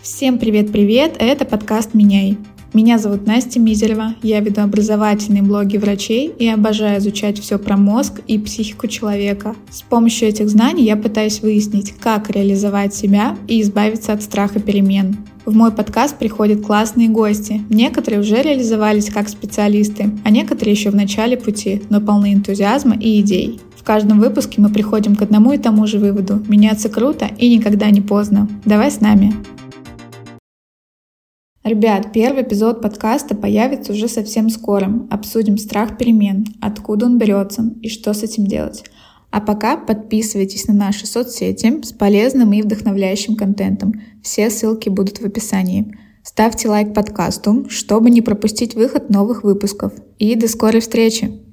Всем привет-привет, это подкаст «Меняй». Меня зовут Настя Мизерева, я веду образовательные блоги врачей и обожаю изучать все про мозг и психику человека. С помощью этих знаний я пытаюсь выяснить, как реализовать себя и избавиться от страха перемен. В мой подкаст приходят классные гости. Некоторые уже реализовались как специалисты, а некоторые еще в начале пути, но полны энтузиазма и идей. В каждом выпуске мы приходим к одному и тому же выводу. Меняться круто и никогда не поздно. Давай с нами. Ребят, первый эпизод подкаста появится уже совсем скоро. Обсудим страх перемен, откуда он берется и что с этим делать. А пока подписывайтесь на наши соцсети с полезным и вдохновляющим контентом. Все ссылки будут в описании. Ставьте лайк подкасту, чтобы не пропустить выход новых выпусков. И до скорой встречи!